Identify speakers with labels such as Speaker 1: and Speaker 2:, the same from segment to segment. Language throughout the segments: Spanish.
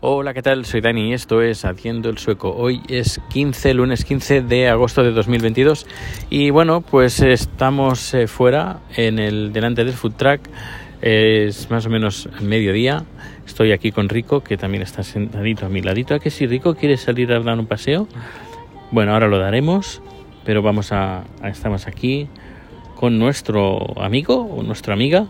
Speaker 1: Hola, ¿qué tal? Soy Dani y esto es Haciendo el Sueco. Hoy es 15, lunes 15 de agosto de 2022 y bueno, pues estamos eh, fuera en el delante del food truck. Es más o menos mediodía. Estoy aquí con Rico, que también está sentadito a mi ladito. ¿A que si Rico quiere salir a dar un paseo? Bueno, ahora lo daremos, pero vamos a, estamos aquí con nuestro amigo o nuestra amiga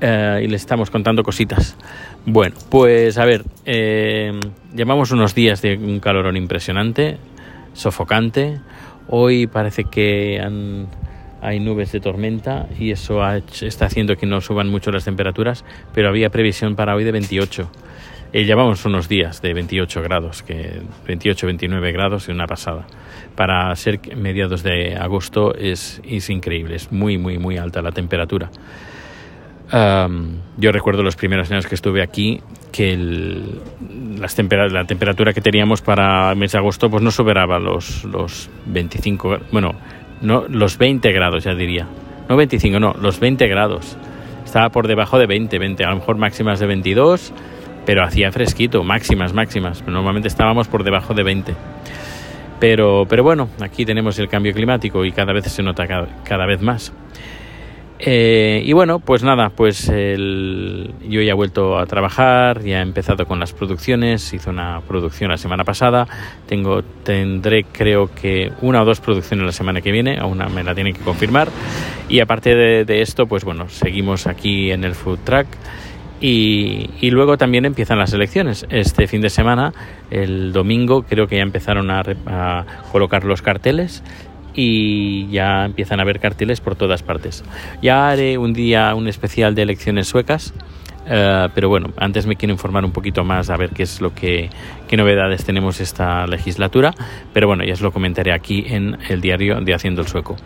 Speaker 1: eh, y le estamos contando cositas. Bueno, pues a ver, eh, llevamos unos días de un calorón impresionante, sofocante. Hoy parece que hay nubes de tormenta y eso está haciendo que no suban mucho las temperaturas, pero había previsión para hoy de 28. Eh, llevamos unos días de 28 grados, que 28, 29 grados y una pasada. Para ser mediados de agosto es, es increíble, es muy, muy, muy alta la temperatura yo recuerdo los primeros años que estuve aquí que la temperatura que teníamos para el mes de agosto pues no superaba los, los 25, bueno, no, los 20 grados ya diría. No 25, no, los 20 grados. Estaba por debajo de 20, 20, a lo mejor máximas de 22, pero hacía fresquito, máximas, máximas. Normalmente estábamos por debajo de 20. Pero, pero bueno, aquí tenemos el cambio climático y cada vez se nota cada vez más. Eh, y bueno, pues nada, pues yo ya he vuelto a trabajar, ya he empezado con las producciones, hice una producción la semana pasada, tengo, tendré creo que una o dos producciones la semana que viene, aún me la tienen que confirmar. Y aparte de, esto, pues bueno, seguimos aquí en el Food Track. Y, luego también empiezan las elecciones. Este fin de semana, el domingo, creo que ya empezaron a, a colocar los carteles y ya empiezan a haber carteles por todas partes. Ya haré un día un especial de elecciones suecas, eh, pero bueno, antes me quiero informar un poquito más a ver qué es lo que qué novedades tenemos esta legislatura, pero bueno, ya os lo comentaré aquí en el diario de Haciendo el Sueco.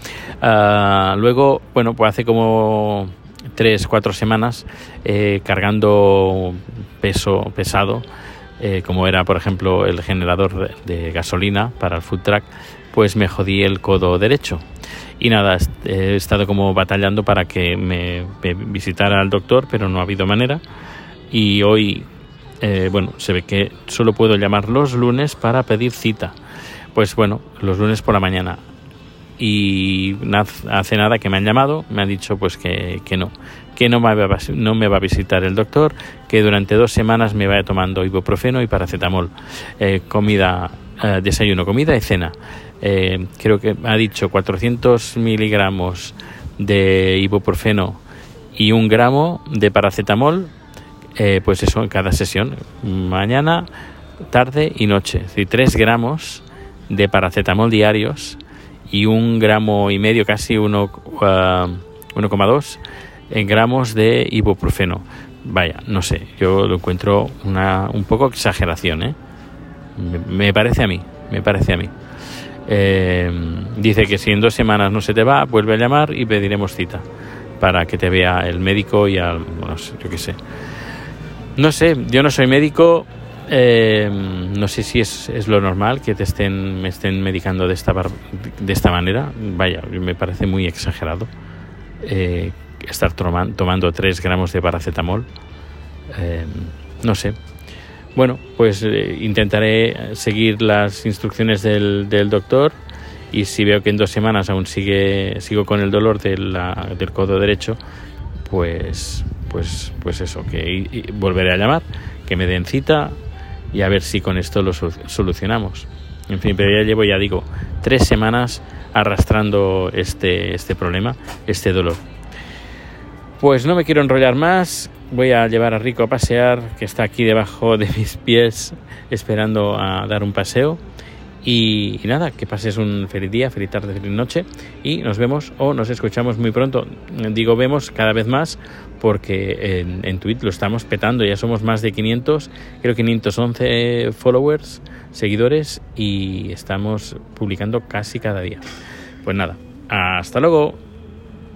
Speaker 1: Eh, luego, bueno, pues hace como tres, cuatro semanas eh, cargando peso pesado, como era por ejemplo el generador de gasolina para el food truck, pues me jodí el codo derecho. Y nada, he estado como batallando para que me, visitara al doctor, pero no ha habido manera. Y hoy, eh, bueno, se ve que solo puedo llamar los lunes para pedir cita. Pues bueno, los lunes por la mañana. Y hace nada que me han llamado, me han dicho pues que, que no, que no me, va, no me va a visitar el doctor, que durante dos semanas me vaya tomando ibuprofeno y paracetamol, eh, comida, eh, desayuno, comida y cena. Eh, creo que ha dicho 400 miligramos de ibuprofeno y un gramo de paracetamol, pues eso en cada sesión, mañana, tarde y noche. Es decir, 3 gramos de paracetamol diarios y un gramo y medio, casi 1,2 en gramos de ibuprofeno. Vaya, no sé, yo lo encuentro una, un poco exageración, ¿eh? me parece a mí, me parece a mí. Eh, dice que si en dos semanas no se te va, vuelve a llamar y pediremos cita para que te vea el médico y al, bueno, yo qué sé. No sé, yo no soy médico, eh, no sé si es, es, lo normal que te estén, me estén medicando de esta, de esta manera. Vaya, me parece muy exagerado eh, estar tomando 3 gramos de paracetamol. no sé, bueno, pues eh, intentaré seguir las instrucciones del, del, doctor y si veo que en dos semanas aún sigue, sigo con el dolor del codo derecho, pues, pues, pues eso, que volveré a llamar, que me den cita y a ver si con esto lo solucionamos. En fin, pero ya llevo, ya digo, tres semanas arrastrando este, este problema, este dolor. Pues no me quiero enrollar más, voy a llevar a Rico a pasear, que está aquí debajo de mis pies esperando a dar un paseo. Y, nada, que pases un feliz día, feliz tarde, feliz noche y nos vemos o nos escuchamos muy pronto. Digo vemos cada vez más porque en, en Twitter lo estamos petando, ya somos más de 500, creo 511 followers, seguidores y estamos publicando casi cada día. Pues nada, hasta luego.